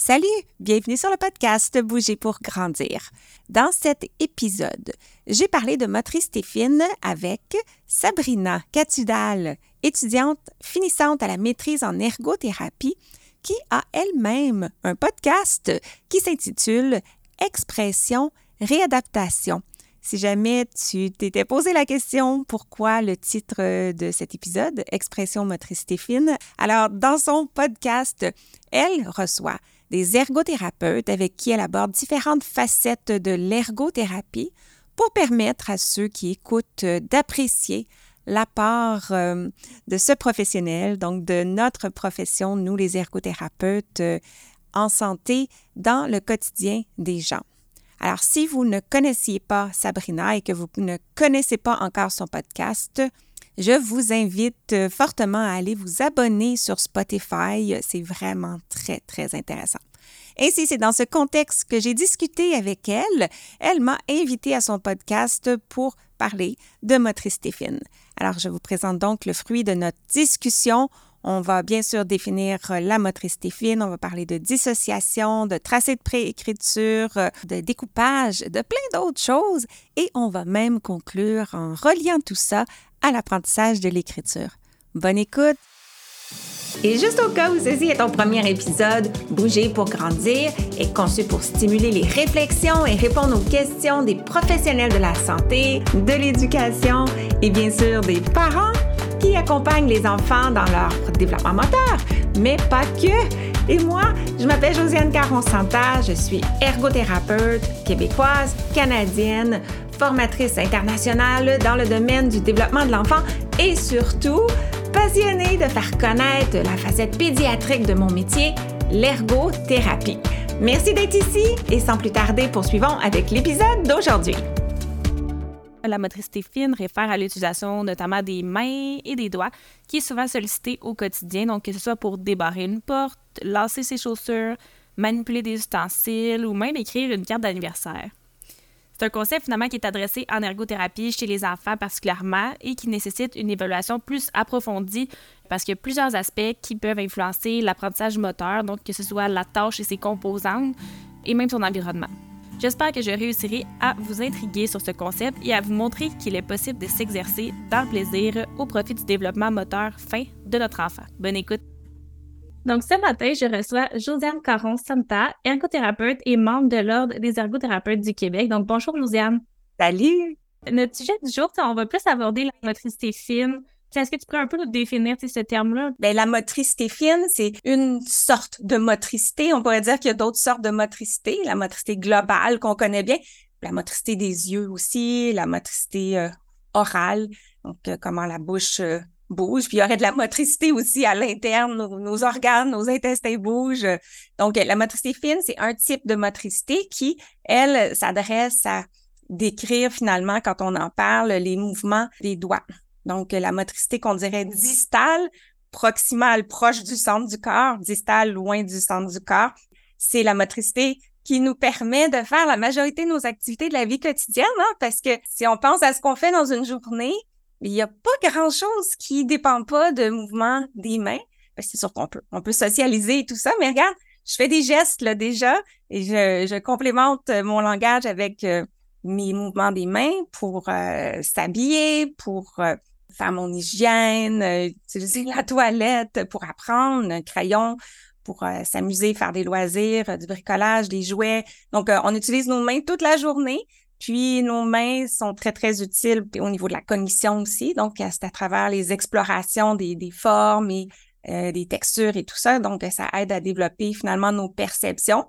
Salut, bienvenue sur le podcast Bouger pour grandir. Dans cet épisode, j'ai parlé de motricité fine avec Sabrina Catudal, étudiante finissante à la maîtrise en ergothérapie, qui a elle-même un podcast qui s'intitule Expression réadaptation. Si jamais tu t'étais posé la question pourquoi le titre de cet épisode, Expression motricité fine, alors dans son podcast, elle reçoit des ergothérapeutes avec qui elle aborde différentes facettes de l'ergothérapie pour permettre à ceux qui écoutent d'apprécier la part euh, de ce professionnel, donc de notre profession, nous les ergothérapeutes euh, en santé, dans le quotidien des gens. Alors, si vous ne connaissiez pas Sabrina et que vous ne connaissez pas encore son podcast, je vous invite euh, fortement à aller vous abonner sur Spotify. C'est vraiment très, très intéressant. Ainsi, c'est dans ce contexte que j'ai discuté avec elle. Elle m'a invité à son podcast pour parler de motricité fine. Alors, je vous présente donc le fruit de notre discussion. On va bien sûr définir la motricité fine, on va parler de dissociation, de tracé de préécriture, de découpage, de plein d'autres choses et on va même conclure en reliant tout ça à l'apprentissage de l'écriture. Bonne écoute! Et juste au cas où ceci est ton premier épisode, Bouger pour grandir est conçu pour stimuler les réflexions et répondre aux questions des professionnels de la santé, de l'éducation et bien sûr des parents qui accompagnent les enfants dans leur développement moteur, mais pas que. Et moi, je m'appelle Josiane Caron-Santa, je suis ergothérapeute québécoise, canadienne, formatrice internationale dans le domaine du développement de l'enfant et surtout passionnée de faire connaître la facette pédiatrique de mon métier, l'ergothérapie. Merci d'être ici et sans plus tarder, poursuivons avec l'épisode d'aujourd'hui. La motricité fine réfère à l'utilisation notamment des mains et des doigts, qui est souvent sollicitée au quotidien, donc que ce soit pour débarrer une porte, lasser ses chaussures, manipuler des ustensiles ou même écrire une carte d'anniversaire. C'est un concept finalement qui est adressé en ergothérapie chez les enfants particulièrement et qui nécessite une évaluation plus approfondie parce qu'il y a plusieurs aspects qui peuvent influencer l'apprentissage moteur, donc que ce soit la tâche et ses composantes et même son environnement. J'espère que je réussirai à vous intriguer sur ce concept et à vous montrer qu'il est possible de s'exercer dans le plaisir au profit du développement moteur fin de notre enfant. Bonne écoute! Donc, ce matin, je reçois Josiane Caron-Santa, ergothérapeute et membre de l'Ordre des ergothérapeutes du Québec. Donc, bonjour, Josiane. Salut! Notre sujet du jour, on va plus aborder la motricité fine. Est-ce que tu pourrais un peu nous définir ce terme-là? Bien, la motricité fine, c'est une sorte de motricité. On pourrait dire qu'il y a d'autres sortes de motricité. La motricité globale qu'on connaît bien, la motricité des yeux aussi, la motricité euh, orale, donc euh, comment la bouche euh, bouge. Puis il y aurait de la motricité aussi à l'interne, nos, organes, nos intestins bougent. Donc, la motricité fine, c'est un type de motricité qui, elle, s'adresse à décrire finalement, quand on en parle, les mouvements des doigts. Donc, la motricité qu'on dirait distale, proximale, proche du centre du corps, distale, loin du centre du corps, c'est la motricité qui nous permet de faire la majorité de nos activités de la vie quotidienne, hein, parce que si on pense à ce qu'on fait dans une journée, il n'y a pas grand-chose qui ne dépend pas de mouvement des mains. Ben, c'est sûr qu'on peut, on peut socialiser et tout ça, mais regarde, je fais des gestes là déjà et je, je complémente mon langage avec euh, mes mouvements des mains pour euh, s'habiller, pour euh, faire mon hygiène, utiliser la toilette, pour apprendre, un crayon, pour s'amuser, faire des loisirs, du bricolage, des jouets. Donc, on utilise nos mains toute la journée puis nos mains sont très, très utiles au niveau de la cognition aussi. Donc, c'est à travers les explorations des, formes et euh, des textures et tout ça. Donc, ça aide à développer finalement nos perceptions.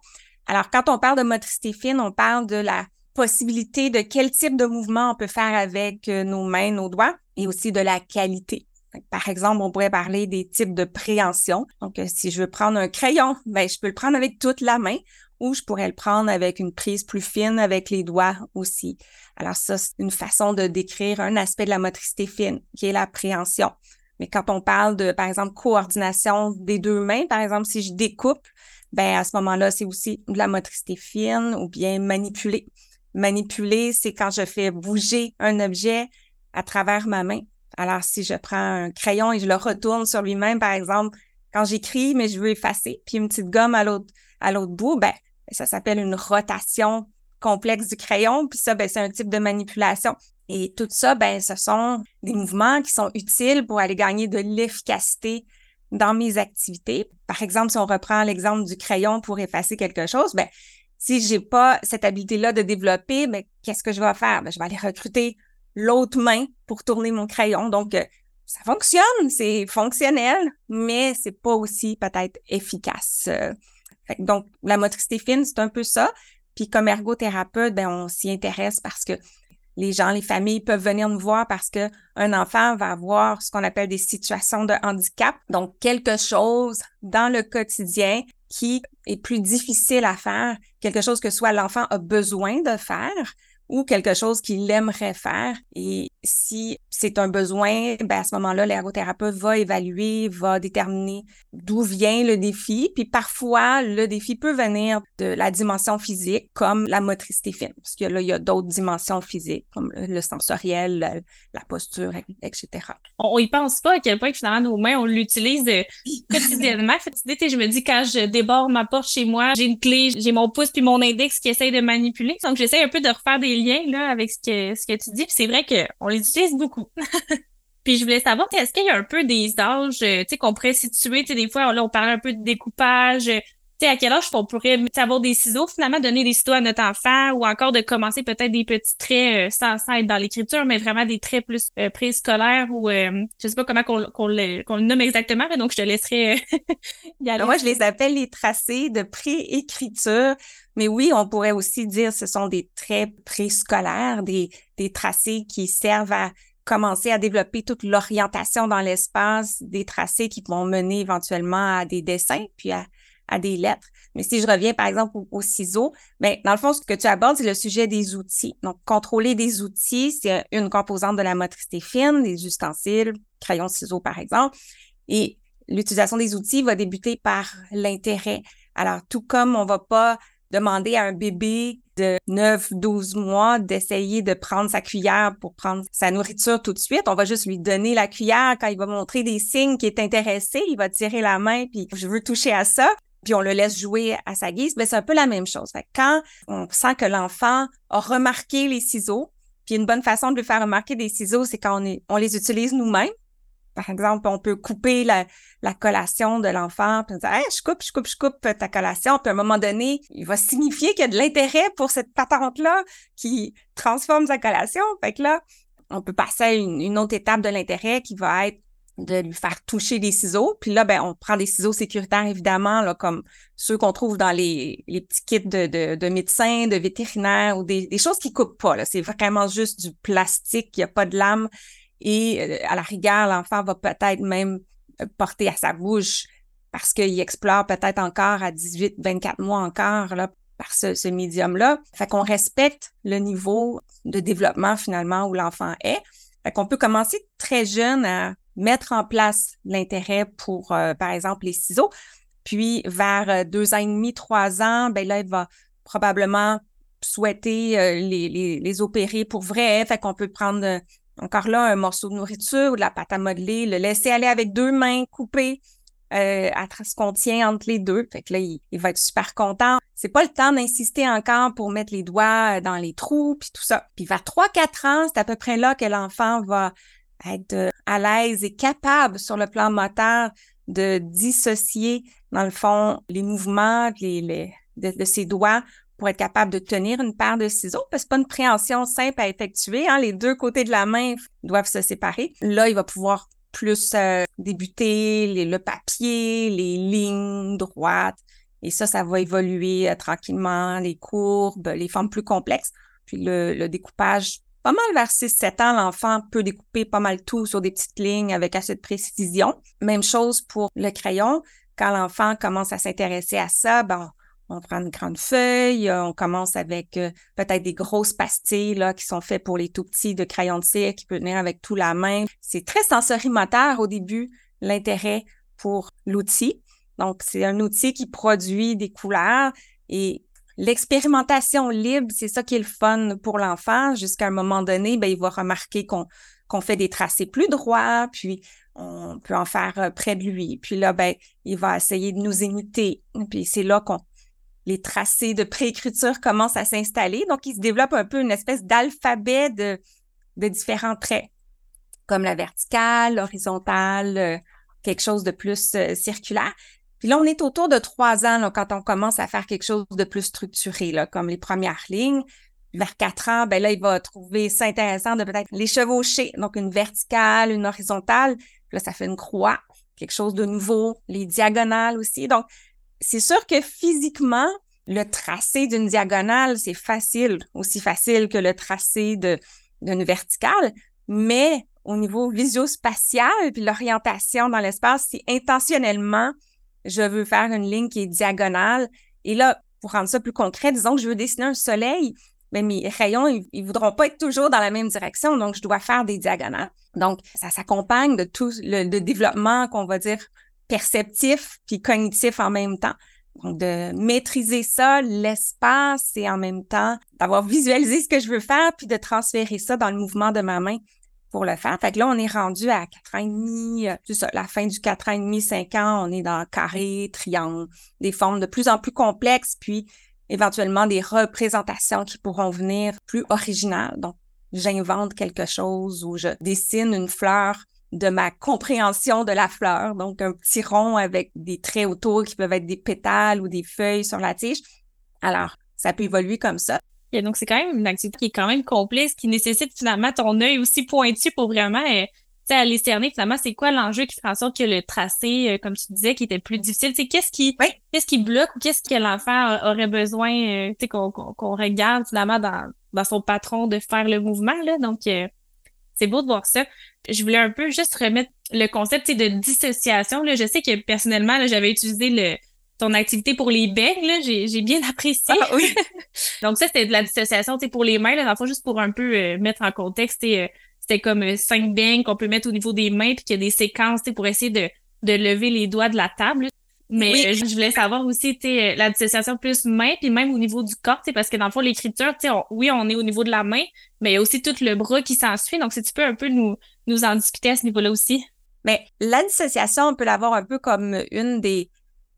Alors, quand on parle de motricité fine, on parle de la possibilité de quel type de mouvement on peut faire avec euh, nos mains, nos doigts et aussi de la qualité. Par exemple, on pourrait parler des types de préhension. Donc, euh, si je veux prendre un crayon, ben, je peux le prendre avec toute la main ou je pourrais le prendre avec une prise plus fine avec les doigts aussi. Alors ça, c'est une façon de décrire un aspect de la motricité fine, qui est l'appréhension. Mais quand on parle de, par exemple, coordination des deux mains, par exemple, si je découpe, ben à ce moment-là, c'est aussi de la motricité fine ou bien manipuler. Manipuler, c'est quand je fais bouger un objet à travers ma main. Alors, si je prends un crayon et je le retourne sur lui-même, par exemple, quand j'écris, mais je veux effacer, puis une petite gomme à l'autre à l'autre bout, ben, ça s'appelle une rotation complexe du crayon. Puis ça, ben, c'est un type de manipulation. Et tout ça, ben, ce sont des mouvements qui sont utiles pour aller gagner de l'efficacité dans mes activités. Par exemple, si on reprend l'exemple du crayon pour effacer quelque chose, ben, si j'ai pas cette habilité-là de développer, ben, qu'est-ce que je vais faire? Ben, je vais aller recruter l'autre main pour tourner mon crayon. Donc, euh, ça fonctionne, c'est fonctionnel, mais c'est pas aussi peut-être efficace. Euh. donc, la motricité fine, c'est un peu ça. Puis comme ergothérapeute, ben, on s'y intéresse parce que les gens, les familles peuvent venir nous voir parce que un enfant va avoir ce qu'on appelle des situations de handicap, donc quelque chose dans le quotidien qui est plus difficile à faire, quelque chose que soit l'enfant a besoin de faire ou quelque chose qu'il aimerait faire. Et si c'est un besoin, ben à ce moment-là, l'ergothérapeute va évaluer, va déterminer d'où vient le défi. Puis parfois, le défi peut venir de la dimension physique, comme la motricité fine, parce que là, il y a d'autres dimensions physiques, comme le sensoriel, la, posture, etc. On, y pense pas à quel point finalement nos mains, on l'utilise euh, quotidiennement. je me dis quand je déborde ma porte chez moi, j'ai une clé, j'ai mon pouce puis mon index qui essayent de manipuler. Donc j'essaie un peu de refaire des liens là avec ce que ce que tu dis. Puis c'est vrai qu'on les utilise beaucoup. Puis je voulais savoir, est-ce qu'il y a un peu des âges, euh, tu sais, qu'on pourrait situer, tu sais, des fois, là, on parlait un peu de découpage, euh, sais, à quel âge on pourrait avoir des ciseaux, finalement, donner des ciseaux à notre enfant, ou encore de commencer peut-être des petits traits euh, sans, être dans l'écriture, mais vraiment des traits plus préscolaires ou je sais pas comment qu'on le, nomme exactement, mais donc je te laisserai y aller. Moi, je les appelle les tracés de préécriture. Mais oui, on pourrait aussi dire ce sont des traits préscolaires, des, des tracés qui servent à commencer à développer toute l'orientation dans l'espace, des tracés qui vont mener éventuellement à des dessins, puis à, des lettres. Mais si je reviens, par exemple, aux, ciseaux, bien, dans le fond, ce que tu abordes, c'est le sujet des outils. Donc, contrôler des outils, c'est une composante de la motricité fine, des ustensiles, crayons, ciseaux, par exemple. Et l'utilisation des outils va débuter par l'intérêt. Alors, tout comme on va pas demander à un bébé de 9, 12 mois d'essayer de prendre sa cuillère pour prendre sa nourriture tout de suite. On va juste lui donner la cuillère quand il va montrer des signes qu'il est intéressé. Il va tirer la main puis je veux toucher à ça. Puis on le laisse jouer à sa guise. Mais c'est un peu la même chose. quand on sent que l'enfant a remarqué les ciseaux, puis une bonne façon de lui faire remarquer des ciseaux, c'est quand on, on les utilise nous-mêmes. Par exemple, on peut couper la, collation de l'enfant, puis dire je coupe, je coupe, je coupe ta collation. Puis à un moment donné, il va signifier qu'il y a de l'intérêt pour cette patente-là qui transforme sa collation. Fait que là, on peut passer à une, autre étape de l'intérêt qui va être de lui faire toucher des ciseaux. Puis là, ben, on prend des ciseaux sécuritaires, évidemment, là, comme ceux qu'on trouve dans les, petits kits de, médecins, de vétérinaires ou des, choses qui coupent pas. C'est vraiment juste du plastique, il n'y a pas de lame. Et euh, à la rigueur, l'enfant va peut-être même euh, porter à sa bouche parce qu'il explore peut-être encore à 18, 24 mois encore là, par ce, médium-là. Fait qu'on respecte le niveau de développement finalement où l'enfant est. Fait qu'on peut commencer très jeune à mettre en place l'intérêt pour, euh, par exemple, les ciseaux. Puis vers deux ans et demi, trois ans, ben là, il va probablement souhaiter les, les, opérer pour vrai. Fait qu'on peut prendre encore là, un morceau de nourriture ou de la pâte à modeler, le laisser aller avec deux mains coupées euh, à ce qu'on tient entre les deux. Fait que là, il, va être super content. C'est pas le temps d'insister encore pour mettre les doigts euh, dans les trous, puis tout ça. Puis vers 3-4 ans, c'est à peu près là que l'enfant va être euh, à l'aise et capable sur le plan moteur de dissocier, dans le fond, les mouvements de ses doigts pour être capable de tenir une paire de ciseaux, parce que c'est pas une préhension simple à effectuer. Hein. Les deux côtés de la main doivent se séparer. Là, il va pouvoir plus euh, débuter le papier, les lignes droites. Et ça, ça va évoluer euh, tranquillement, les courbes, les formes plus complexes. Puis le, découpage, pas mal vers 6-7 ans, l'enfant peut découper pas mal tout sur des petites lignes avec assez de précision. Même chose pour le crayon. Quand l'enfant commence à s'intéresser à ça, ben, on prend une grande feuille, euh, on commence avec euh, peut-être des grosses pastilles là, qui sont faites pour les tout petits de crayon de cire qui peut venir avec tout la main. C'est très sensorimoteur au début, l'intérêt pour l'outil. Donc, c'est un outil qui produit des couleurs et l'expérimentation libre, c'est ça qui est le fun pour l'enfant. Jusqu'à un moment donné, ben, il va remarquer qu'on fait des tracés plus droits, puis on peut en faire euh, près de lui. Puis là, ben, il va essayer de nous imiter. Puis c'est là qu'on les tracés de préécriture commencent à s'installer. Donc, il se développe un peu une espèce d'alphabet de, de différents traits, comme la verticale, l'horizontale, euh, quelque chose de plus euh, circulaire. Puis là, on est autour de trois ans quand on commence à faire quelque chose de plus structuré, là, comme les premières lignes. Vers quatre ans, ben là, il va trouver ça intéressant de peut-être les chevaucher. Donc, une verticale, une horizontale. Puis là, ça fait une croix, quelque chose de nouveau. Les diagonales aussi. Donc, c'est sûr que physiquement, le tracé d'une diagonale, c'est facile, aussi facile que le tracé d'une verticale, mais au niveau visio-spatial puis l'orientation dans l'espace, c'est intentionnellement je veux faire une ligne qui est diagonale. Et là, pour rendre ça plus concret, disons que je veux dessiner un soleil, mais mes rayons, ils, ne voudront pas être toujours dans la même direction, donc je dois faire des diagonales. Donc, ça s'accompagne de tout le développement qu'on va dire perceptif puis cognitif en même temps. Donc, de maîtriser ça, l'espace, et en même temps d'avoir visualisé ce que je veux faire, puis de transférer ça dans le mouvement de ma main pour le faire. Fait que là, on est rendu à quatre ans et demi, euh, c'est ça, la fin du quatre ans et demi, cinq ans, on est dans carré, triangle, des formes de plus en plus complexes, puis éventuellement des représentations qui pourront venir plus originales. Donc, j'invente quelque chose ou je dessine une fleur de ma compréhension de la fleur. Donc, un petit rond avec des traits autour qui peuvent être des pétales ou des feuilles sur la tige. Alors, ça peut évoluer comme ça. Et donc, c'est quand même une activité qui est quand même complexe, qui nécessite finalement ton œil aussi pointu pour vraiment euh, aller cerner finalement c'est quoi l'enjeu qui fait en sorte que le tracé, euh, comme tu disais, qui était plus difficile. C'est qu'est-ce qui qu'est-ce qui bloque ou qu'est-ce que l'enfant aurait besoin euh, qu'on qu'on regarde finalement dans, dans son patron de faire le mouvement. Là? Donc euh, c'est beau de voir ça. Je voulais un peu juste remettre le concept de dissociation. Là. Je sais que personnellement, j'avais utilisé le ton activité pour les becs, là, j'ai, j'ai bien apprécié. Ah, oui. Donc ça, c'était de la dissociation, pour les mains, là, dans le juste pour un peu euh, mettre en contexte, euh, c'était comme euh, cinq beignes qu'on peut mettre au niveau des mains, puis qu'il y a des séquences, pour essayer de, de lever les doigts de la table. Mais je voulais savoir aussi, tu la dissociation plus main, puis même au niveau du corps, parce que dans le fond, l'écriture, tu sais, oui, on est au niveau de la main, mais il y a aussi tout le bras qui s'ensuit. Donc, si tu peux un peu nous, nous en discuter à ce niveau-là aussi. Mais la dissociation, on peut l'avoir un peu comme une des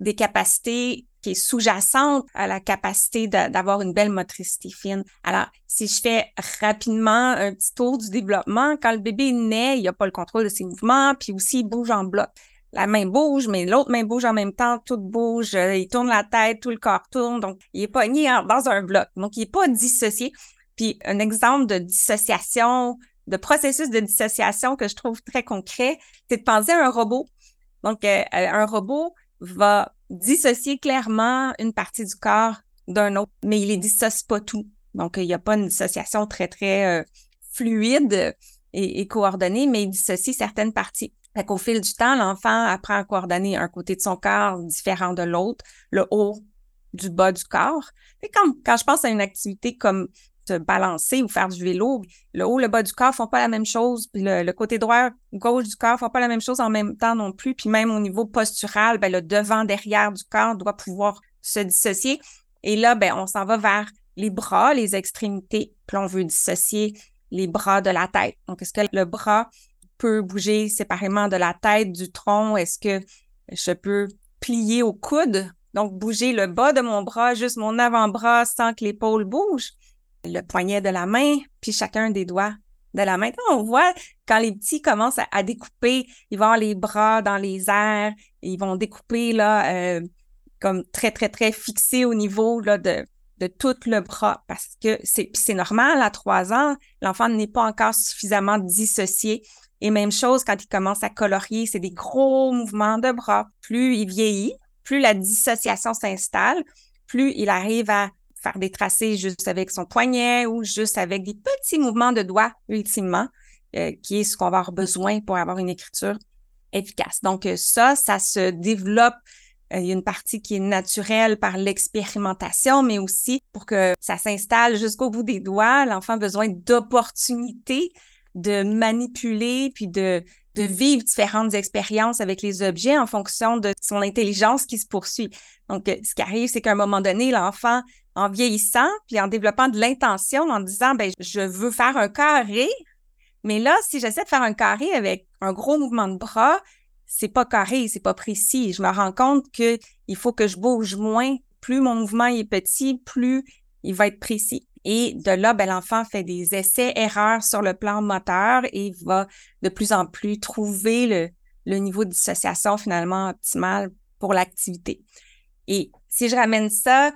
des capacités qui est sous-jacente à la capacité d'avoir une belle motricité fine. Alors, si je fais rapidement un petit tour du développement, quand le bébé naît, il n'a pas le contrôle de ses mouvements, puis aussi il bouge en bloc. La main bouge, mais l'autre main bouge en même temps, tout bouge, euh, il tourne la tête, tout le corps tourne, donc il est pogné dans un bloc. Donc, il n'est pas dissocié. Puis, un exemple de dissociation, de processus de dissociation que je trouve très concret, c'est de penser à un robot. Donc, euh, un robot, va dissocier clairement une partie du corps d'un autre, mais il les dissocie pas tout. Donc, il n'y a pas une dissociation très, très euh, fluide et, coordonnée, mais il dissocie certaines parties. Fait qu'au fil du temps, l'enfant apprend à coordonner un côté de son corps différent de l'autre, le haut du bas du corps. Et quand, quand je pense à une activité comme se balancer ou faire du vélo, le haut, le bas du corps font pas la même chose, le, côté droit, gauche du corps font pas la même chose en même temps non plus, puis même au niveau postural, ben, le devant, derrière du corps doit pouvoir se dissocier. Et là, ben, on s'en va vers les bras, les extrémités, puis on veut dissocier les bras de la tête. Donc, est-ce que le bras peut bouger séparément de la tête, du tronc? Est-ce que je peux plier au coude? Donc, bouger le bas de mon bras, juste mon avant-bras sans que l'épaule bouge? Le poignet de la main, puis chacun des doigts de la main. On voit quand les petits commencent à, découper, ils vont avoir les bras dans les airs, ils vont découper là euh, comme très, très, très fixé au niveau de, de tout le bras parce que c'est normal à trois ans, l'enfant n'est pas encore suffisamment dissocié. Et même chose quand il commence à colorier, c'est des gros mouvements de bras. Plus il vieillit, plus la dissociation s'installe, plus il arrive à faire des tracés juste avec son poignet ou juste avec des petits mouvements de doigts, ultimement, euh, qui est ce qu'on va avoir besoin pour avoir une écriture efficace. Donc, euh, ça, ça se développe. Euh, il y a une partie qui est naturelle par l'expérimentation, mais aussi pour que ça s'installe jusqu'au bout des doigts, l'enfant a besoin d'opportunités de manipuler puis de, de vivre différentes expériences avec les objets en fonction de son intelligence qui se poursuit. Donc, ce qui arrive, c'est qu'à un moment donné, l'enfant en vieillissant, puis en développant de l'intention, en disant, ben, je veux faire un carré, mais là, si j'essaie de faire un carré avec un gros mouvement de bras, c'est pas carré, c'est pas précis. Je me rends compte que il faut que je bouge moins plus mon mouvement est petit, plus il va être précis. Et de là, ben, l'enfant fait des essais-erreurs sur le plan moteur et va de plus en plus trouver le, le niveau de dissociation finalement optimal pour l'activité. Et si je ramène ça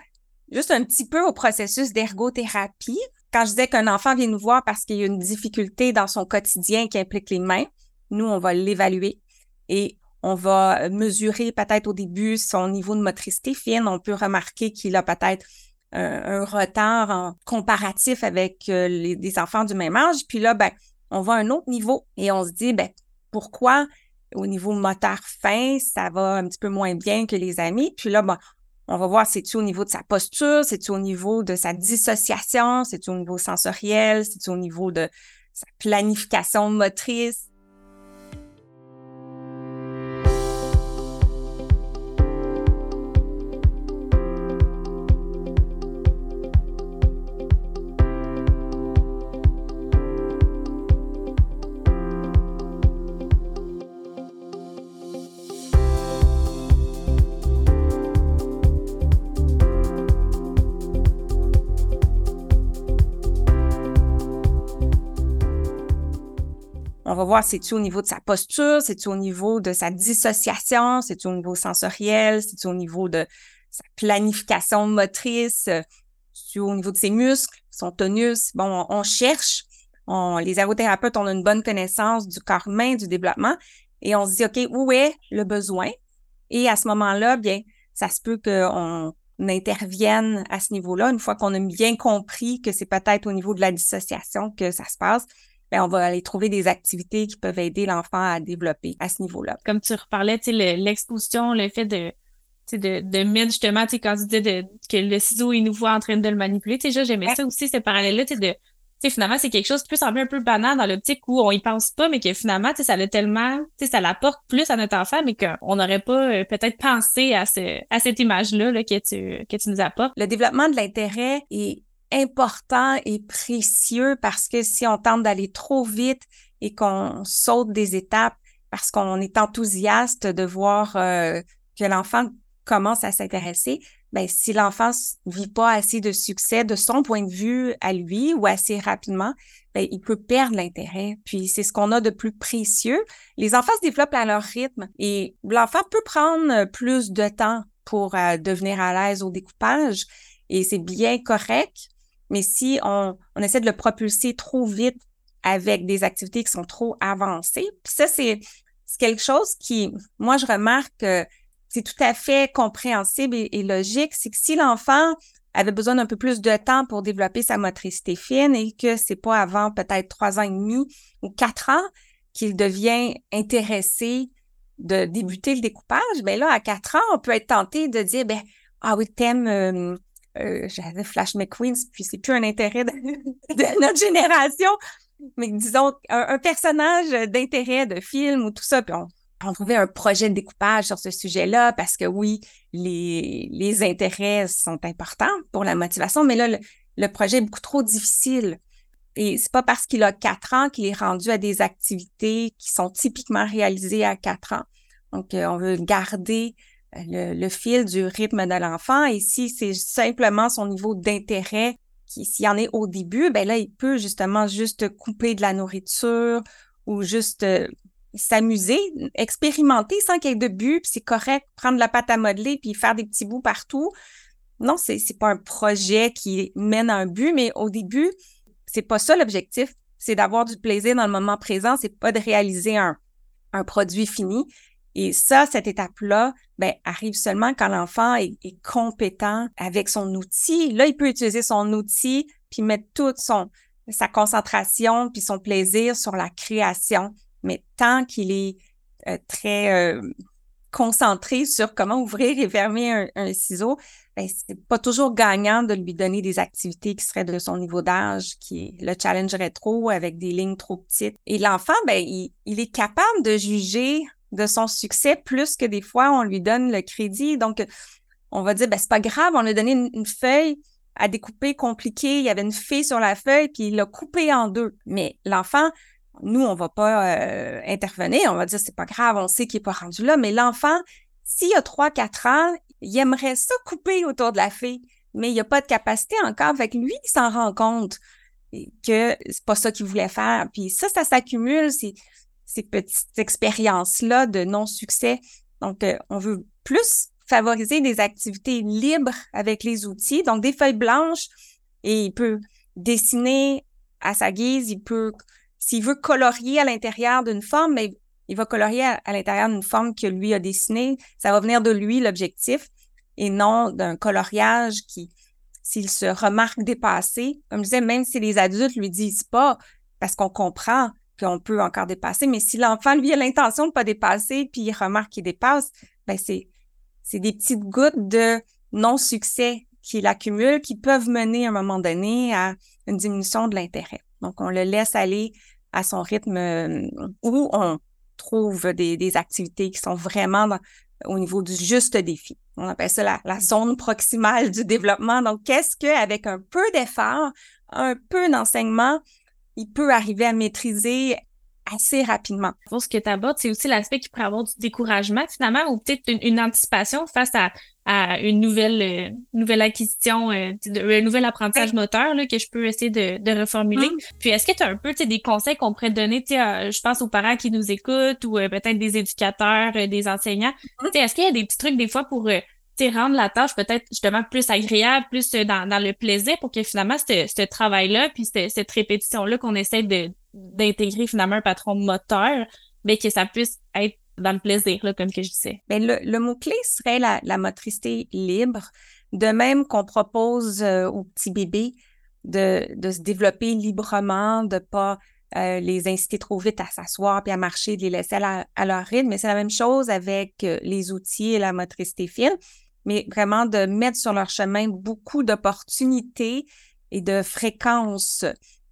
juste un petit peu au processus d'ergothérapie, quand je disais qu'un enfant vient nous voir parce qu'il y a une difficulté dans son quotidien qui implique les mains, nous, on va l'évaluer et on va mesurer peut-être au début son niveau de motricité fine. On peut remarquer qu'il a peut-être un, retard en comparatif avec euh, les, des enfants du même âge. Puis là, ben, on va à un autre niveau et on se dit, ben, pourquoi au niveau moteur fin, ça va un petit peu moins bien que les amis? Puis là, ben, on va voir c'est-tu au niveau de sa posture, c'est-tu au niveau de sa dissociation, c'est-tu au niveau sensoriel, c'est-tu au niveau de sa planification motrice? On va voir c'est-tu au niveau de sa posture, c'est-tu au niveau de sa dissociation, c'est-tu au niveau sensoriel, c'est-tu au niveau de sa planification motrice, c'est-tu au niveau de ses muscles, son tonus? Bon, on, cherche. Les ergothérapeutes, on a une bonne connaissance du corps humain, du développement, et on se dit, OK, où est le besoin? Et à ce moment-là, bien, ça se peut qu'on intervienne à ce niveau-là, une fois qu'on a bien compris que c'est peut-être au niveau de la dissociation que ça se passe ben, on va aller trouver des activités qui peuvent aider l'enfant à développer à ce niveau-là. Comme tu reparlais, tu sais, l'exposition, le, fait de, de, de mettre justement, tu sais, quand tu dis de, que le ciseau, il nous voit en train de le manipuler, tu sais, j'aimais ça aussi, ce parallèle-là, tu sais, de, tu finalement, c'est quelque chose qui peut sembler un peu banal dans l'optique où on y pense pas, mais que finalement, tu sais, ça l'a tellement, tu sais, ça l'apporte plus à notre enfant, mais qu'on n'aurait pas euh, peut-être pensé à ce, à cette image-là, là, que tu, que tu nous apportes. Le développement de l'intérêt est important et précieux parce que si on tente d'aller trop vite et qu'on saute des étapes parce qu'on est enthousiaste de voir euh, que l'enfant commence à s'intéresser, ben si l'enfant vit pas assez de succès de son point de vue à lui ou assez rapidement, ben il peut perdre l'intérêt. Puis c'est ce qu'on a de plus précieux. Les enfants se développent à leur rythme et l'enfant peut prendre plus de temps pour euh, devenir à l'aise au découpage et c'est bien correct. Mais si on, on essaie de le propulser trop vite avec des activités qui sont trop avancées, puis ça, c'est quelque chose qui, moi, je remarque que c'est tout à fait compréhensible et, logique, c'est que si l'enfant avait besoin d'un peu plus de temps pour développer sa motricité fine et que c'est pas avant peut-être trois ans et demi ou quatre ans qu'il devient intéressé de débuter le découpage, ben là, à quatre ans, on peut être tenté de dire, ben, ah oui, t'aimes euh, euh, j'avais Flash McQueen, puis c'est plus un intérêt de, notre génération, mais disons un, personnage d'intérêt de film ou tout ça, puis on, on, trouvait un projet de découpage sur ce sujet-là parce que oui, les, les intérêts sont importants pour la motivation, mais là, le, projet est beaucoup trop difficile. Et c'est pas parce qu'il a quatre ans qu'il est rendu à des activités qui sont typiquement réalisées à quatre ans. Donc, euh, on veut garder le, fil du rythme de l'enfant. Et si c'est simplement son niveau d'intérêt, qui s'il y en est au début, ben là, il peut justement juste couper de la nourriture ou juste euh, s'amuser, expérimenter sans qu'il y ait de but, puis c'est correct, prendre la pâte à modeler puis faire des petits bouts partout. Non, c'est c'est pas un projet qui mène à un but, mais au début, c'est pas ça l'objectif. C'est d'avoir du plaisir dans le moment présent, c'est pas de réaliser un, un produit fini. Et ça, cette étape-là, ben, arrive seulement quand l'enfant est, compétent avec son outil. Là, il peut utiliser son outil puis mettre toute son, sa concentration puis son plaisir sur la création. Mais tant qu'il est euh, très euh, concentré sur comment ouvrir et fermer un, ciseau, ben, c'est pas toujours gagnant de lui donner des activités qui seraient de son niveau d'âge, qui le challengerait trop avec des lignes trop petites. Et l'enfant, ben, il, il est capable de juger de son succès plus que des fois on lui donne le crédit. Donc, on va dire, ben, c'est pas grave, on a donné une, feuille à découper compliquée, il y avait une fée sur la feuille, puis il l'a coupée en deux. Mais l'enfant, nous, on va pas euh, intervenir, on va dire, c'est pas grave, on sait qu'il est pas rendu là, mais l'enfant, s'il a 3-4 ans, il aimerait ça couper autour de la fille, mais il n'y a pas de capacité encore. Avec lui, il s'en rend compte que c'est pas ça qu'il voulait faire. Puis ça, ça s'accumule, ces, ces petites expériences-là de non-succès. Donc, euh, on veut plus favoriser des activités libres avec les outils, donc des feuilles blanches, et il peut dessiner à sa guise, il peut, s'il veut colorier à l'intérieur d'une forme, mais il va colorier à, l'intérieur d'une forme que lui a dessinée. Ça va venir de lui, l'objectif, et non d'un coloriage qui, s'il se remarque dépassé, comme je disais, même si les adultes lui disent pas, parce qu'on comprend qu'on peut encore dépasser, mais si l'enfant, lui, a l'intention de pas dépasser, puis il remarque qu'il dépasse, ben c'est, c'est des petites gouttes de non-succès qu'il accumule qui peuvent mener à un moment donné à une diminution de l'intérêt. Donc, on le laisse aller à son rythme euh, où on trouve des, activités qui sont vraiment au niveau du juste défi. On appelle ça la, la zone proximale du développement. Donc, qu'est-ce qu'avec un peu d'effort, un peu d'enseignement, il peut arriver à maîtriser assez rapidement. Pour ce que tu abordes, c'est aussi l'aspect qui pourrait avoir du découragement finalement ou peut-être une, anticipation face à, à une nouvelle euh, nouvelle acquisition, euh, un nouvel apprentissage moteur là, que je peux essayer de, de reformuler. Hum. Puis est-ce que tu as un peu des conseils qu'on pourrait donner, je pense aux parents qui nous écoutent ou euh, peut-être des éducateurs, des enseignants. Hum. Est-ce qu'il y a des petits trucs des fois pour rendre la tâche peut-être justement plus agréable, plus dans, dans le plaisir pour que finalement ce, travail-là, puis cette, cette répétition-là qu'on essaie de d'intégrer finalement un patron moteur, mais que ça puisse être dans le plaisir, là, comme que je disais. Bien, le, le mot-clé serait la, la, motricité libre, de même qu'on propose euh, aux petits bébés de, de, se développer librement, de pas euh, les inciter trop vite à s'asseoir puis à marcher, de les laisser à, à leur rythme. Mais c'est la même chose avec euh, les outils et la motricité fine, mais vraiment de mettre sur leur chemin beaucoup d'opportunités et de fréquences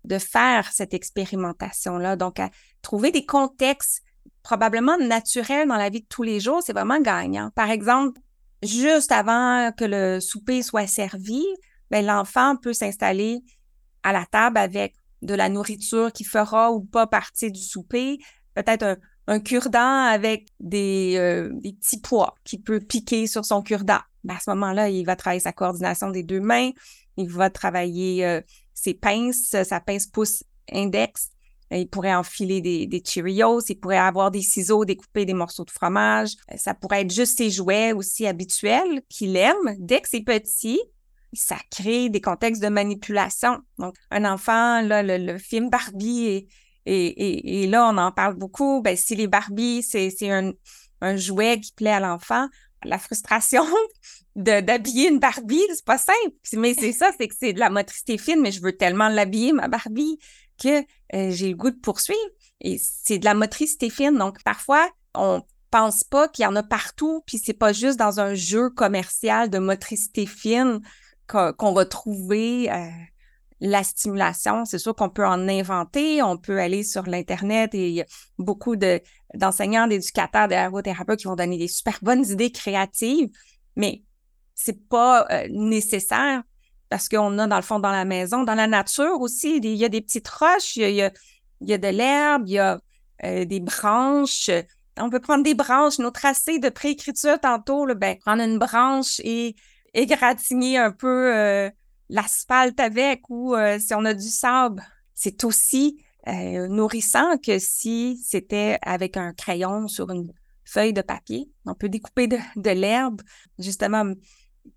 de faire cette expérimentation-là. Donc, trouver des contextes probablement naturels dans la vie de tous les jours, c'est vraiment gagnant. Par exemple, juste avant que le souper soit servi, ben, l'enfant peut s'installer à la table avec de la nourriture qui fera ou pas partie du souper, peut-être un cure-dent avec des, euh, des, petits pois qui peut piquer sur son cure-dent. Ben, à ce moment-là, il va travailler sa coordination des deux mains, il va travailler euh, ses pinces, sa pince pouce index. Il pourrait enfiler des, des Cheerios, il pourrait avoir des ciseaux, découper des morceaux de fromage. Ça pourrait être juste ses jouets aussi habituels qu'il aime. Dès que c'est petit, ça crée des contextes de manipulation. Donc, un enfant, là, le, film Barbie, et, et, et, là, on en parle beaucoup. Ben, si les Barbies, c'est un, un jouet qui plaît à l'enfant, la frustration d'habiller une Barbie, c'est pas simple. Mais c'est ça, c'est que c'est de la motricité fine, mais je veux tellement l'habiller, ma Barbie, que euh, j'ai le goût de poursuivre. Et c'est de la motricité fine. Donc, parfois, on pense pas qu'il y en a partout, puis c'est pas juste dans un jeu commercial de motricité fine qu'on va trouver euh, la stimulation. C'est sûr qu'on peut en inventer, on peut aller sur l'Internet et il y a beaucoup d'enseignants, d'éducateurs, d'ergothérapeutes qui vont donner des super bonnes idées créatives, mais c'est pas euh, nécessaire parce qu'on a dans le fond dans la maison, dans la nature aussi, il y a des petites roches, il y a, il y a, de l'herbe, il y a euh, des branches. On peut prendre des branches, nos tracés de préécriture tantôt, là, ben, prendre une branche et égratigner un peu euh, l'asphalte avec ou si on a du sable. C'est aussi nourrissant que si c'était avec un crayon sur une feuille de papier. On peut découper de, l'herbe, justement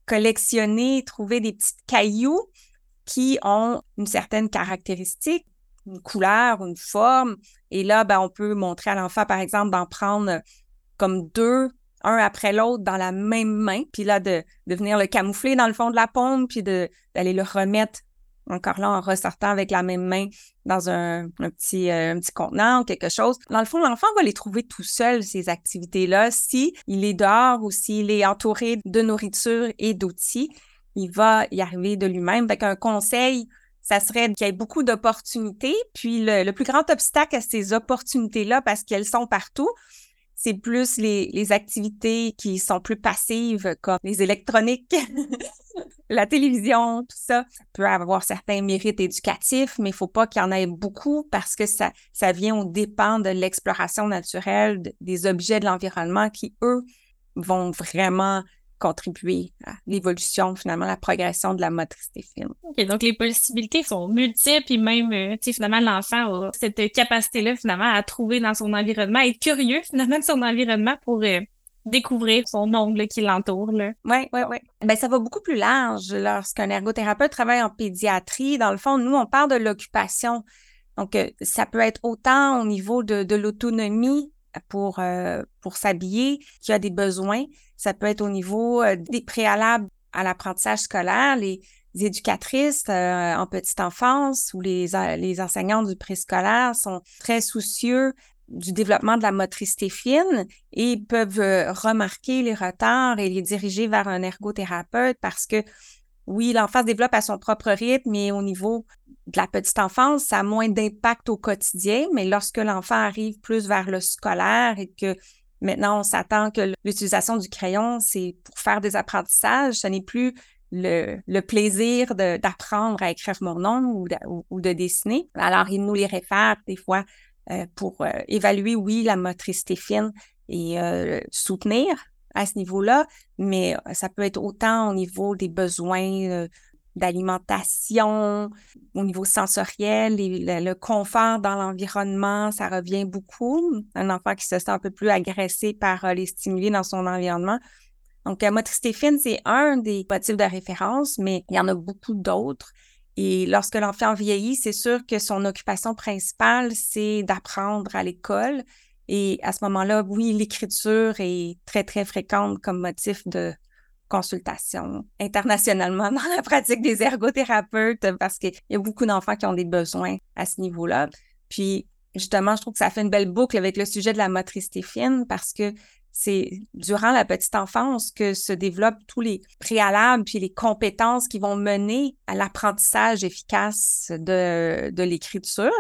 collectionner, trouver des petits cailloux qui ont une certaine caractéristique, une couleur, une forme. Et là, ben, on peut montrer à l'enfant, par exemple, d'en prendre comme deux, un après l'autre, dans la même main, puis là, de, de venir le camoufler dans le fond de la paume, puis d'aller le remettre encore là en ressortant avec la même main dans un, petit, euh, un petit contenant ou quelque chose. Dans le fond, l'enfant va les trouver tout seul, ces activités-là. Si il est dehors ou s'il est entouré de nourriture et d'outils, il va y arriver de lui-même. Avec un conseil, ça serait qu'il y ait beaucoup d'opportunités. Puis le, le plus grand obstacle à ces opportunités-là, parce qu'elles sont partout, c'est plus les, activités qui sont plus passives, comme les électroniques, la télévision, tout ça. Peut avoir certains mérites éducatifs, mais il faut pas qu'il y en ait beaucoup parce que ça, ça vient au dépend de l'exploration naturelle des objets de l'environnement qui, eux, vont vraiment contribuer à l'évolution, finalement, la progression de la motricité fine. OK, donc les possibilités sont multiples, et même, euh, tu sais, finalement, l'enfant a cette capacité-là, finalement, à trouver dans son environnement, être curieux, finalement, de son environnement pour euh, découvrir son monde qui l'entoure. Oui, oui, oui. Ben, ça va beaucoup plus large lorsqu'un ergothérapeute travaille en pédiatrie. Dans le fond, nous, on parle de l'occupation. Donc, euh, ça peut être autant au niveau de, de l'autonomie pour, euh, pour s'habiller, qui a des besoins. Ça peut être au niveau euh, des préalables à l'apprentissage scolaire, les, éducatrices euh, en petite enfance ou les, les enseignants du préscolaire sont très soucieux du développement de la motricité fine et peuvent remarquer les retards et les diriger vers un ergothérapeute parce que oui, l'enfant se développe à son propre rythme, mais au niveau de la petite enfance, ça a moins d'impact au quotidien, mais lorsque l'enfant arrive plus vers le scolaire et que maintenant on s'attend que l'utilisation du crayon, c'est pour faire des apprentissages, ce n'est plus le, plaisir d'apprendre à écrire mon nom ou de, dessiner. Alors, il nous les réfère des fois euh, pour euh, évaluer, oui, la motricité fine et euh, soutenir à ce niveau-là, mais ça peut être autant au niveau des besoins d'alimentation, au niveau sensoriel, le, confort dans l'environnement, ça revient beaucoup. Un enfant qui se sent un peu plus agressé par euh, les stimuli dans son environnement. Donc, la motricité fine, c'est un des motifs de référence, mais il y en a beaucoup d'autres. Et lorsque l'enfant vieillit, c'est sûr que son occupation principale, c'est d'apprendre à l'école. Et à ce moment-là, oui, l'écriture est très, très fréquente comme motif de, consultation internationalement dans la pratique des ergothérapeutes parce qu'il y a beaucoup d'enfants qui ont des besoins à ce niveau-là. Puis, justement, je trouve que ça fait une belle boucle avec le sujet de la motricité fine parce que c'est durant la petite enfance que se développent tous les préalables puis les compétences qui vont mener à l'apprentissage efficace de, de l'écriture.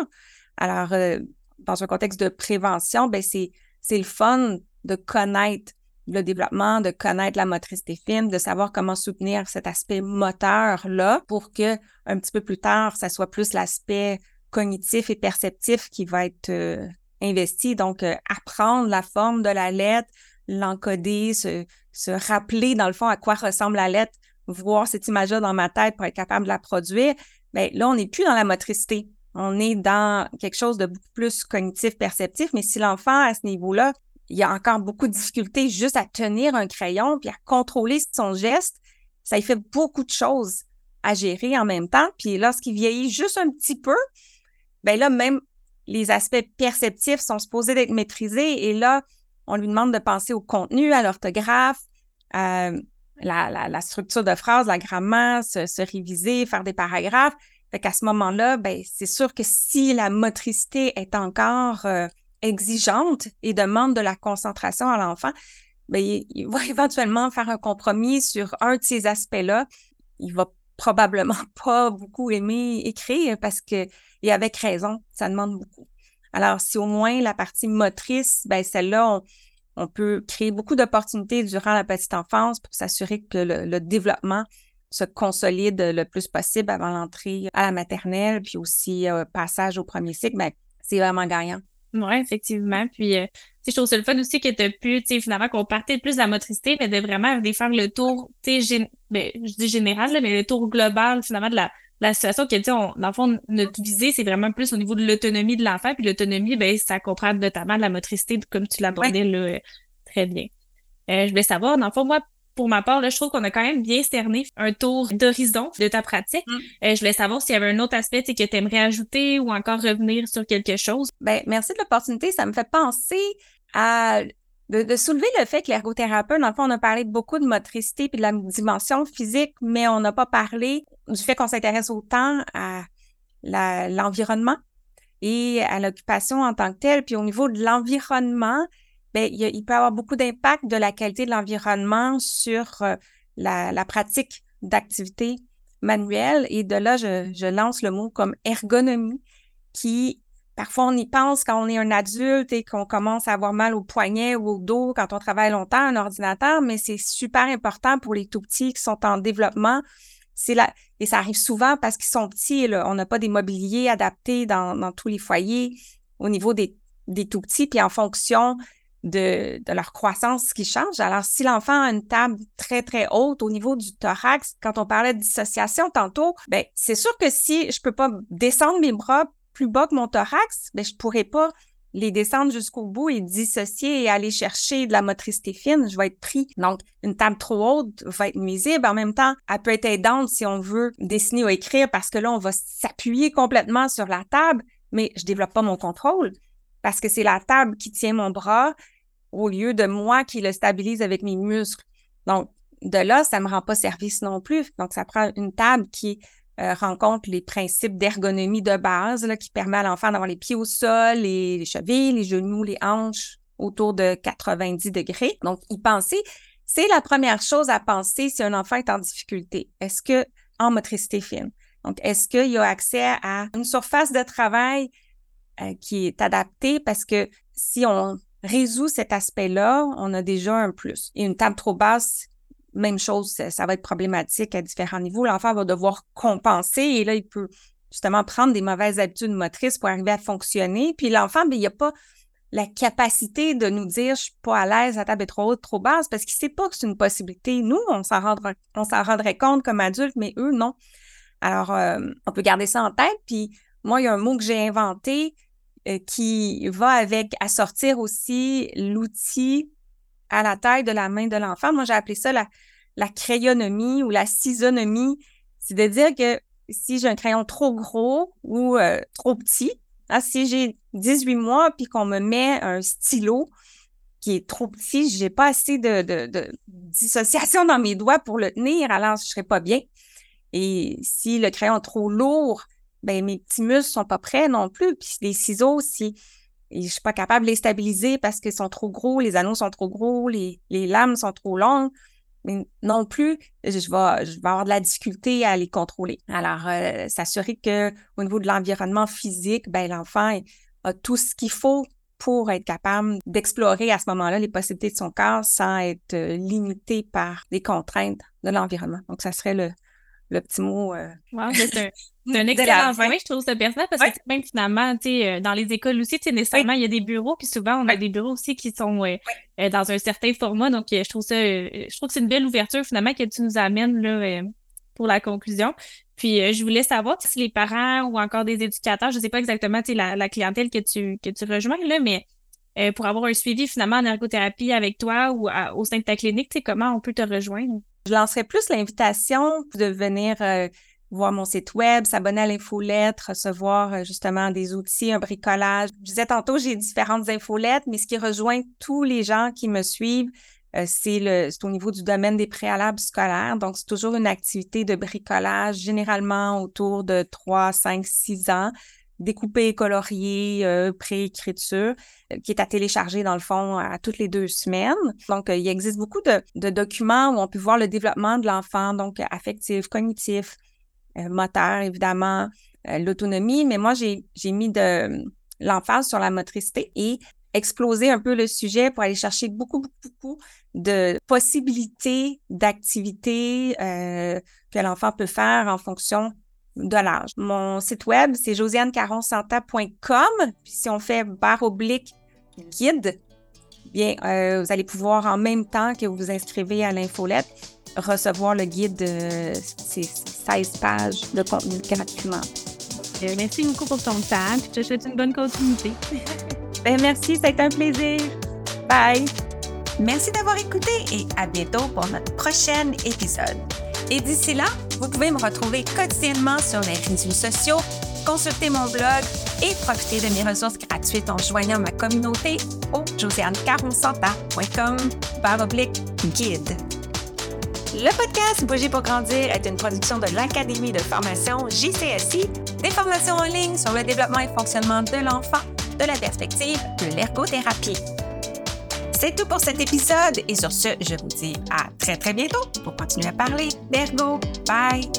Alors, euh, dans un contexte de prévention, ben c'est, c'est le fun de connaître le développement, de connaître la motricité fine, de savoir comment soutenir cet aspect moteur-là pour que un petit peu plus tard, ça soit plus l'aspect cognitif et perceptif qui va être euh, investi. Donc, euh, apprendre la forme de la lettre, l'encoder, se, se rappeler dans le fond à quoi ressemble la lettre, voir cette image-là dans ma tête pour être capable de la produire. Bien, là, on n'est plus dans la motricité. On est dans quelque chose de beaucoup plus cognitif, perceptif, mais si l'enfant, à ce niveau-là, il y a encore beaucoup de difficultés juste à tenir un crayon puis à contrôler son geste. Ça y fait beaucoup de choses à gérer en même temps. Puis lorsqu'il vieillit juste un petit peu, ben là, même les aspects perceptifs sont supposés d'être maîtrisés. Et là, on lui demande de penser au contenu, à l'orthographe, la, structure de phrase, la grammaire, se, réviser, faire des paragraphes. Fait qu'à ce moment-là, ben, c'est sûr que si la motricité est encore euh, exigeante et demande de la concentration à l'enfant, bien, il, va éventuellement faire un compromis sur un de ces aspects-là. Il va probablement pas beaucoup aimer écrire parce que, et avec raison, ça demande beaucoup. Alors, si au moins la partie motrice, ben celle-là, on, peut créer beaucoup d'opportunités durant la petite enfance pour s'assurer que le, développement se consolide le plus possible avant l'entrée à la maternelle, puis aussi euh, passage au premier cycle, ben, c'est vraiment gagnant. Oui, effectivement. Puis, euh, je trouve ça le fun aussi que tu as pu, tu sais, finalement, qu'on partait plus de la motricité, mais de vraiment faire le tour, tu sais, ben, je dis général, là, mais le tour global, finalement, de la, la situation que, tu sais, dans le fond, notre visée, c'est vraiment plus au niveau de l'autonomie de l'enfant. Puis l'autonomie, ben, ça comprend notamment de la motricité, comme tu l'abordais, là, euh, très bien. Euh, je voulais savoir, dans le fond, moi, pour ma part, là, je trouve qu'on a quand même bien cerné un tour d'horizon de ta pratique. Mm. Euh, je voulais savoir s'il y avait un autre aspect que tu aimerais ajouter ou encore revenir sur quelque chose. Ben, merci de l'opportunité. Ça me fait penser à de, soulever le fait que l'ergothérapeute, dans le fond, on a parlé beaucoup de motricité puis de la dimension physique, mais on n'a pas parlé du fait qu'on s'intéresse autant à l'environnement et à l'occupation en tant que telle. Puis au niveau de l'environnement, ben, il, peut avoir beaucoup d'impact de la qualité de l'environnement sur euh, la, pratique d'activités manuelles. Et de là, je, lance le mot comme ergonomie, qui parfois on y pense quand on est un adulte et qu'on commence à avoir mal au poignet ou au dos quand on travaille longtemps un ordinateur, mais c'est super important pour les tout petits qui sont en développement. Et ça arrive souvent parce qu'ils sont petits. Là. On n'a pas des mobiliers adaptés dans, tous les foyers au niveau des, des tout petits. Puis en fonction de, de, leur croissance qui change. Alors, si l'enfant a une table très, très haute au niveau du thorax, quand on parlait de dissociation tantôt, ben, c'est sûr que si je peux pas descendre mes bras plus bas que mon thorax, ben, je pourrais pas les descendre jusqu'au bout et dissocier et aller chercher de la motricité fine, je vais être pris. Donc, une table trop haute va être nuisible. En même temps, elle peut être aidante si on veut dessiner ou écrire parce que là, on va s'appuyer complètement sur la table, mais je développe pas mon contrôle parce que c'est la table qui tient mon bras au lieu de moi qui le stabilise avec mes muscles. Donc, de là, ça me rend pas service non plus. Donc, ça prend une table qui euh, rencontre les principes d'ergonomie de base là, qui permet à l'enfant d'avoir les pieds au sol, les, les, chevilles, les genoux, les hanches autour de 90 degrés. Donc, y penser, c'est la première chose à penser si un enfant est en difficulté. Est-ce que en motricité fine? Donc, est-ce qu'il a accès à une surface de travail euh, qui est adaptée? Parce que si on résout cet aspect-là, on a déjà un plus. Et une table trop basse, même chose, ça, va être problématique à différents niveaux. L'enfant va devoir compenser et là, il peut justement prendre des mauvaises habitudes motrices pour arriver à fonctionner. Puis l'enfant, ben, il n'y a pas la capacité de nous dire je suis pas à l'aise, la table est trop haute, trop basse, parce qu'il ne sait pas que c'est une possibilité. Nous, on s'en s'en rendrait compte comme adultes, mais eux, non. Alors, euh, on peut garder ça en tête. Puis moi, il y a un mot que j'ai inventé qui va avec assortir aussi l'outil à la taille de la main de l'enfant. Moi, j'ai appelé ça la, la crayonomie ou la cisonomie. C'est de dire que si j'ai un crayon trop gros ou euh, trop petit, hein, si j'ai 18 mois puis qu'on me met un stylo qui est trop petit, j'ai pas assez de, de, dissociation dans mes doigts pour le tenir, alors je serai pas bien. Et si le crayon est trop lourd, ben mes petits muscles sont pas prêts non plus. Puis les ciseaux, si je suis pas capable de les stabiliser parce qu'ils sont trop gros, les anneaux sont trop gros, les, les lames sont trop longues. Mais non plus, je vais, je vais avoir de la difficulté à les contrôler. Alors, euh, s'assurer qu'au niveau de l'environnement physique, ben, l'enfant a tout ce qu'il faut pour être capable d'explorer à ce moment-là les possibilités de son corps sans être euh, limité par les contraintes de l'environnement. Donc, ça serait le, le petit mot. Euh, c'est un, excellent point, je trouve ça pertinent parce que même finalement, tu sais, euh, dans les écoles aussi, tu sais, nécessairement, il y a des bureaux, puis souvent, on a des bureaux aussi qui sont euh, dans un certain format. Donc, je trouve ça, je trouve que c'est une belle ouverture finalement que tu nous amènes là pour la conclusion. Puis, je voulais savoir si les parents ou encore des éducateurs, je sais pas exactement, tu sais, la, la, clientèle que tu que tu rejoins là, mais pour avoir un suivi finalement en ergothérapie avec toi ou au sein de ta clinique, tu sais, comment on peut te rejoindre? Je lancerai plus l'invitation de venir euh, voir mon site web, s'abonner à l'infolettre, recevoir euh, justement des outils, un bricolage. Je disais tantôt, j'ai différentes infolettes, mais ce qui rejoint tous les gens qui me suivent, euh, c'est au niveau du domaine des préalables scolaires. Donc, c'est toujours une activité de bricolage, généralement autour de 3, 5, 6 ans découpé, colorié, euh, préécriture, euh, qui est à télécharger dans le fond à toutes les deux semaines. Donc, euh, il existe beaucoup de, documents où on peut voir le développement de l'enfant, donc affectif, cognitif, moteur, évidemment, l'autonomie. Mais moi, j'ai mis de l'emphase sur la motricité et exploser un peu le sujet pour aller chercher beaucoup, beaucoup, beaucoup de possibilités d'activités que l'enfant peut faire en fonction de l'âge. Mon site web, c'est josianecaronsanta.com. Puis si on fait barre oblique guide, bien, euh, vous allez pouvoir en même temps que vous vous inscrivez à l'infolette recevoir le guide de ces 16 pages de contenu gratuitement. Euh, merci beaucoup pour ton temps. Je te souhaite une bonne continuité. ben, merci, ça a été un plaisir. Bye. Merci d'avoir écouté et à bientôt pour notre prochain épisode. Et d'ici là, vous pouvez me retrouver quotidiennement sur les réseaux sociaux, consulter mon blog et profiter de mes ressources gratuites en joignant ma communauté au josianecaronsanta.com guide. Le podcast Bouger pour grandir est une production de l'Académie de formation JCSI, des formations en ligne sur le développement et fonctionnement de l'enfant de la perspective de l'ergothérapie. C'est tout pour cet épisode et sur ce, je vous dis à très très bientôt pour continuer à parler d'ergo. Bye!